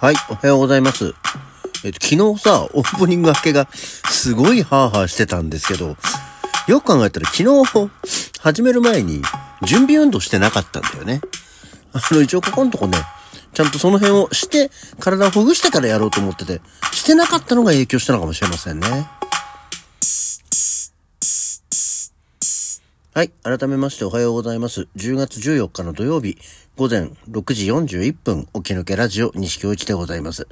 はい、おはようございます。えっと、昨日さ、オープニング明けがすごいハーハーしてたんですけど、よく考えたら昨日始める前に準備運動してなかったんだよね。あの、一応ここのとこね、ちゃんとその辺をして、体をほぐしてからやろうと思ってて、してなかったのが影響したのかもしれませんね。はい。改めましておはようございます。10月14日の土曜日、午前6時41分、起き抜けラジオ西京一でございます。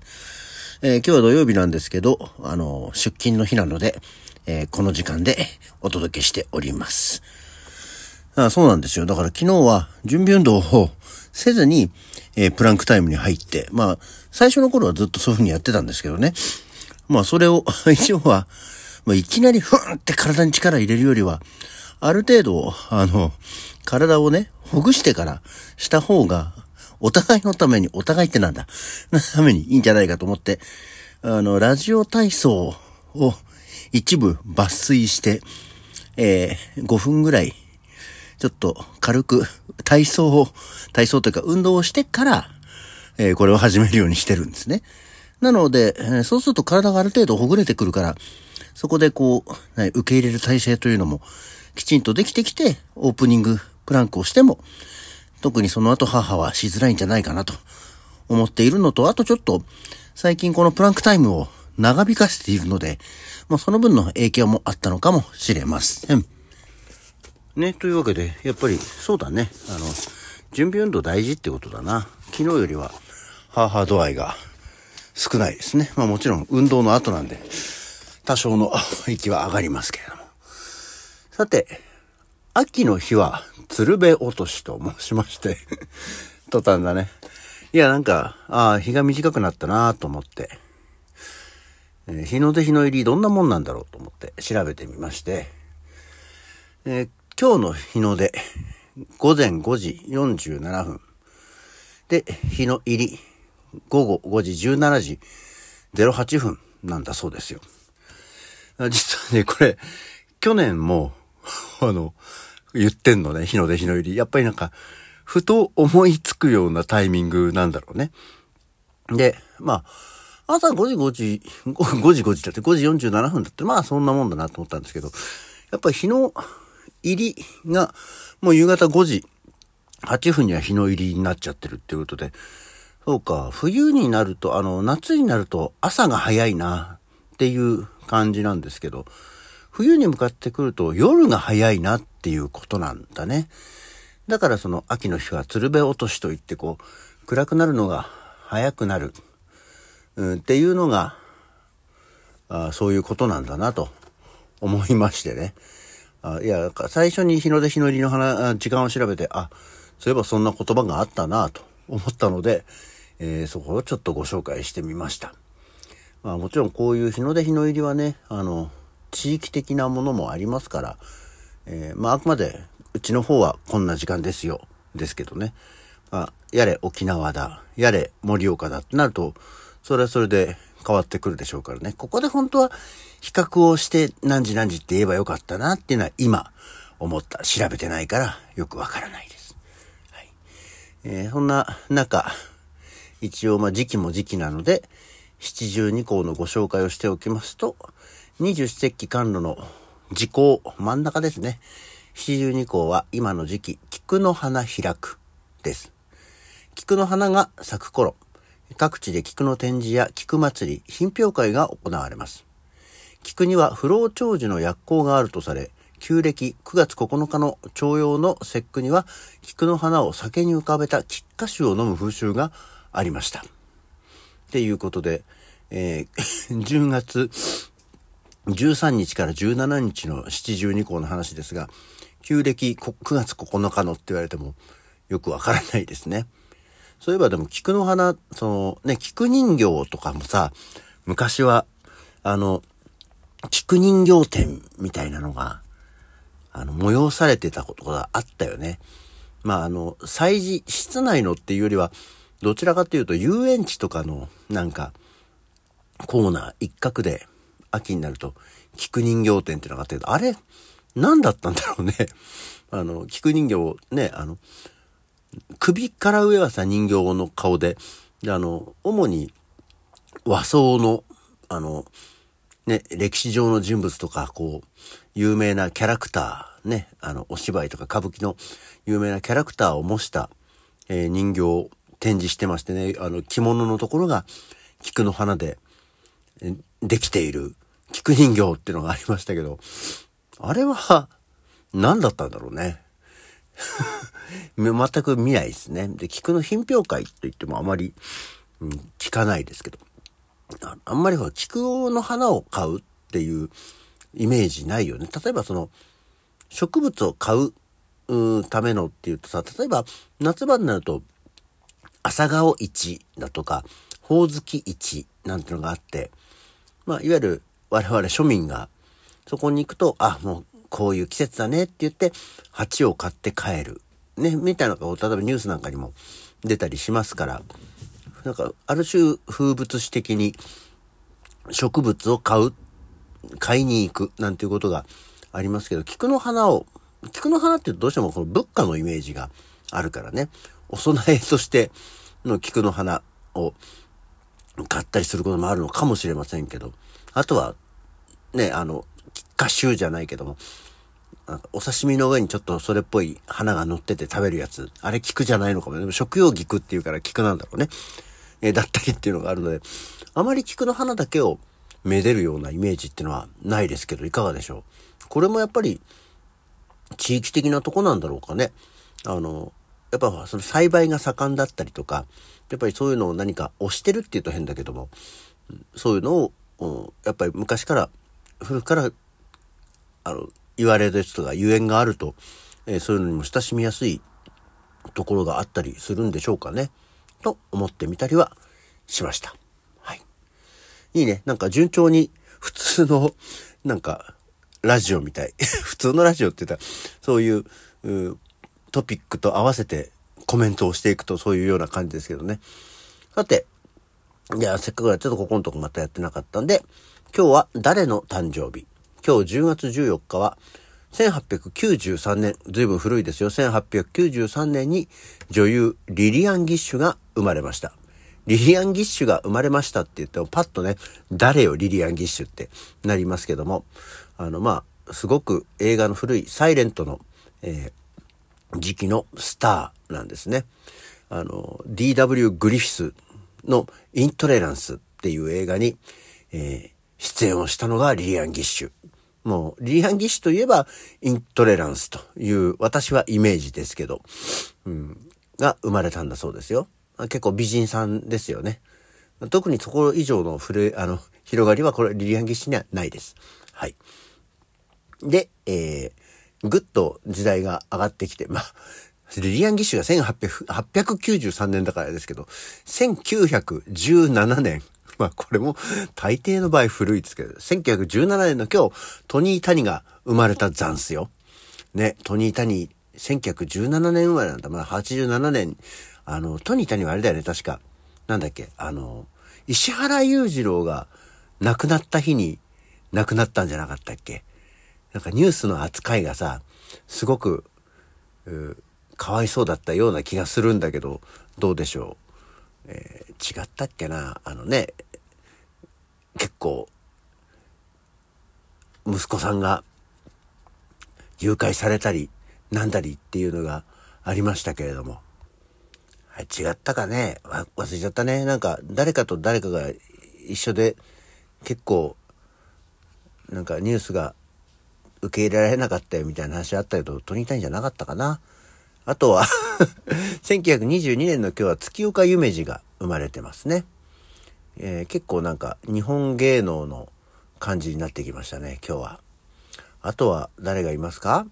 えー今日は土曜日なんですけど、あの、出勤の日なので、えーこの時間でお届けしております。あそうなんですよ。だから昨日は準備運動をせずに、えプランクタイムに入って、まあ、最初の頃はずっとそういう風にやってたんですけどね。まあ、それを、一応は、まあ、いきなりふんって体に力入れるよりは、ある程度、あの、体をね、ほぐしてからした方が、お互いのために、お互いってなんだ、のためにいいんじゃないかと思って、あの、ラジオ体操を一部抜粋して、えー5分ぐらい、ちょっと軽く体操を、体操というか運動をしてから、えーこれを始めるようにしてるんですね。なので、えーそうすると体がある程度ほぐれてくるから、そこでこう、受け入れる体制というのもきちんとできてきて、オープニングプランクをしても、特にその後母はしづらいんじゃないかなと思っているのと、あとちょっと最近このプランクタイムを長引かせているので、まあその分の影響もあったのかもしれません。ね、というわけで、やっぱりそうだね。あの、準備運動大事ってことだな。昨日よりは、ハーハー度合いが少ないですね。まあもちろん運動の後なんで、多少の息は上がりますけれども。さて、秋の日は鶴瓶落としと申しまして、途端だね。いや、なんか、ああ、日が短くなったなと思って、えー日の出日の入りどんなもんなんだろうと思って調べてみまして、えー今日の日の出、午前5時47分。で、日の入り、午後5時17時08分なんだそうですよ。実はね、これ、去年も、あの、言ってんのね、日の出日の入り。やっぱりなんか、ふと思いつくようなタイミングなんだろうね。で、まあ、朝5時5時、5時5時だって5時47分だって、まあそんなもんだなと思ったんですけど、やっぱり日の入りが、もう夕方5時8分には日の入りになっちゃってるっていうことで、そうか、冬になると、あの、夏になると朝が早いなっていう感じなんですけど、冬に向かってくると夜が早いなっていうことなんだね。だからその秋の日は鶴瓶落としといってこう、暗くなるのが早くなる、うん、っていうのが、あそういうことなんだなと思いましてね。あいや、最初に日の出日の入りの話、時間を調べて、あ、そういえばそんな言葉があったなと思ったので、えーそこをちょっとご紹介してみました。まあもちろんこういう日の出日の入りはね、あの、地域的なものもありますから、えーまああくまでうちの方はこんな時間ですよ、ですけどね。まあ、やれ沖縄だ、やれ盛岡だってなると、それはそれで変わってくるでしょうからね。ここで本当は比較をして何時何時って言えばよかったなっていうのは今思った。調べてないからよくわからないです。はい。えーそんな中、一応まあ時期も時期なので、七十二項のご紹介をしておきますと、二十四節気寒露の時効、真ん中ですね。七十二項は今の時期、菊の花開くです。菊の花が咲く頃、各地で菊の展示や菊祭り、品評会が行われます。菊には不老長寿の薬効があるとされ、旧暦9月9日の徴用の節句には、菊の花を酒に浮かべた菊花酒を飲む風習がありました。っていうことで、えー 10月13日から17日の七十二項の話ですが、旧暦9月9日のって言われてもよくわからないですね。そういえばでも菊の花、そのね、菊人形とかもさ、昔は、あの、菊人形展みたいなのが、あの、催されてたことがあったよね。まあ、あの、祭事、室内のっていうよりは、どちらかというと遊園地とかの、なんか、コーナー一角で、秋になると、菊人形展っていうのがあって、あれ、何だったんだろうね。あの、菊人形をね、あの、首から上はさ、人形の顔で、で、あの、主に和装の、あの、ね、歴史上の人物とか、こう、有名なキャラクター、ね、あの、お芝居とか歌舞伎の有名なキャラクターを模した、えー、人形を展示してましてね、あの、着物のところが菊の花で、できている菊人形っていうのがありましたけど、あれは、何だったんだろうね。全く見ないですね。で、菊の品評会と言ってもあまり、うん、聞かないですけど。あんまりほら、菊の花を買うっていうイメージないよね。例えばその、植物を買うためのっていうとさ、例えば夏場になると、朝顔市だとか、ほおずき市なんてのがあって、まあ、いわゆる我々庶民がそこに行くと、あ、もうこういう季節だねって言って、鉢を買って帰る。ね、みたいなのが、例えばニュースなんかにも出たりしますから、なんか、ある種風物詩的に植物を買う、買いに行くなんていうことがありますけど、菊の花を、菊の花ってどうしてもこの仏花のイメージがあるからね、お供えとしての菊の花を買ったりすることもあるのかもしれませんけど、あとは、ね、あの、合衆じゃないけども、お刺身の上にちょっとそれっぽい花が乗ってて食べるやつ。あれ菊じゃないのかも。でも食用菊っていうから菊なんだろうね。え、だったりっていうのがあるので、あまり菊の花だけをめでるようなイメージっていうのはないですけど、いかがでしょう。これもやっぱり地域的なとこなんだろうかね。あの、やっぱその栽培が盛んだったりとか、やっぱりそういうのを何か押してるって言うと変だけども、そういうのを、やっぱり昔から、古くからあの、言われですとか、ゆえんがあると、えー、そういうのにも親しみやすいところがあったりするんでしょうかね。と思ってみたりはしました。はい。いいね。なんか順調に普通の、なんか、ラジオみたい。普通のラジオって言ったら、そういううトピックと合わせてコメントをしていくとそういうような感じですけどね。さて、じゃあせっかくだちょっとここのとこまたやってなかったんで、今日は誰の誕生日？今日10月14日は、1893年、ずいぶん古いですよ。1893年に女優リリアン・ギッシュが生まれました。リリアン・ギッシュが生まれましたって言ってもパッとね、誰よリリアン・ギッシュってなりますけども、あのまあ、すごく映画の古いサイレントの、え、時期のスターなんですね。あの、D.W. グリフィスのイントレランスっていう映画に、えー、出演をしたのがリリアン・ギッシュ。もう、リリアン・ギッシュといえば、イントレランスという、私はイメージですけど、うん、が生まれたんだそうですよ。結構美人さんですよね。特にそこ以上の触れ、あの、広がりはこれリリアン・ギッシュにはないです。はい。で、えー、ぐっと時代が上がってきて、まあ、リリアン・ギッシュが1893年だからですけど、1917年、まあこれも大抵の場合古いですけど、1917年の今日、トニー・タニが生まれたザンスよ。ね、トニー・タニ、1917年生まれなんだ。まだ87年、あの、トニー・タニはあれだよね、確か。なんだっけ、あの、石原裕次郎が亡くなった日に亡くなったんじゃなかったっけ？なんかニュースの扱いがさ、すごく、かわいそうだったような気がするんだけど、どうでしょう。えー、違ったっけな？あのね、結構、息子さんが誘拐されたり、なんだりっていうのがありましたけれども。はい、違ったかね？忘れちゃったね。なんか、誰かと誰かが一緒で、結構、なんかニュースが受け入れられなかったよみたいな話あったけど、トニータインじゃなかったかな。あとは 1922年の今日は月岡夢二が生まれてますね。えー、結構なんか日本芸能の感じになってきましたね、今日は。あとは誰がいますか？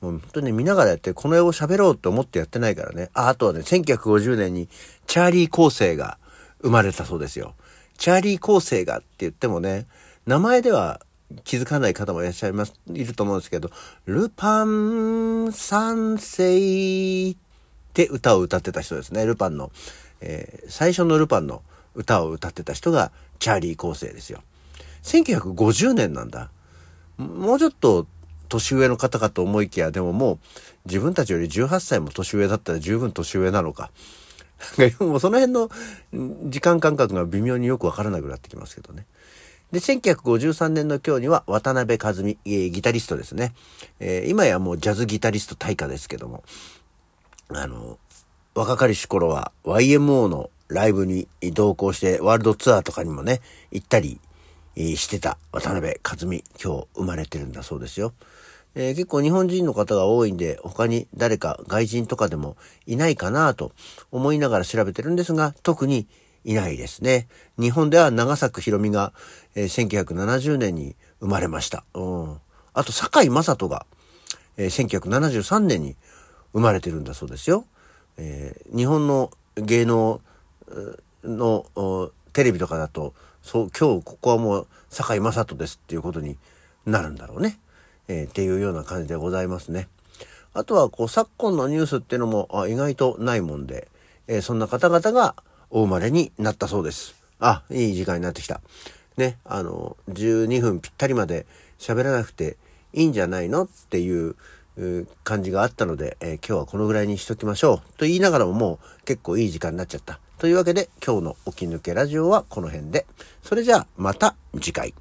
もう本当に見ながらやって、この絵を喋ろうと思ってやってないからね。あ、あとはね、1950年にチャーリー構成が生まれたそうですよ。チャーリー構成がって言ってもね、名前では気づかない方もいらっしゃいます、いると思うんですけど、ルパン三世って歌を歌ってた人ですね。ルパンの、えー、最初のルパンの歌を歌ってた人がチャーリー構成ですよ。1950年なんだ。もうちょっと年上の方かと思いきや、でももう自分たちより18歳も年上だったら十分年上なの か。もうその辺の時間感覚が微妙によくわからなくなってきますけどね。で、1953年の今日には渡辺和美、えー、ギタリストですね。えー、今やもうジャズギタリスト大家ですけども、あの、若かりし頃は YMO のライブに同行してワールドツアーとかにもね、行ったりしてた渡辺和美、今日生まれてるんだそうですよ。えー、結構日本人の方が多いんで、他に誰か外人とかでもいないかなと思いながら調べてるんですが、特にいないですね。日本では長作ひろみが、えー、1970年に生まれました。うん。あと、坂井正人が、えー、1973年に生まれてるんだそうですよ。えー、日本の芸能のテレビとかだと、そう、今日ここはもう坂井正人ですっていうことになるんだろうね。えー、っていうような感じでございますね。あとは、こう、昨今のニュースっていうのもあ意外とないもんで、えー、そんな方々がお生まれになったそうです。あ、いい時間になってきた。ね、あの、12分ぴったりまで喋らなくていいんじゃないのっていう感じがあったので、えー、今日はこのぐらいにしときましょう。と言いながらももう結構いい時間になっちゃった。というわけで今日の起き抜けラジオはこの辺で。それじゃあまた次回。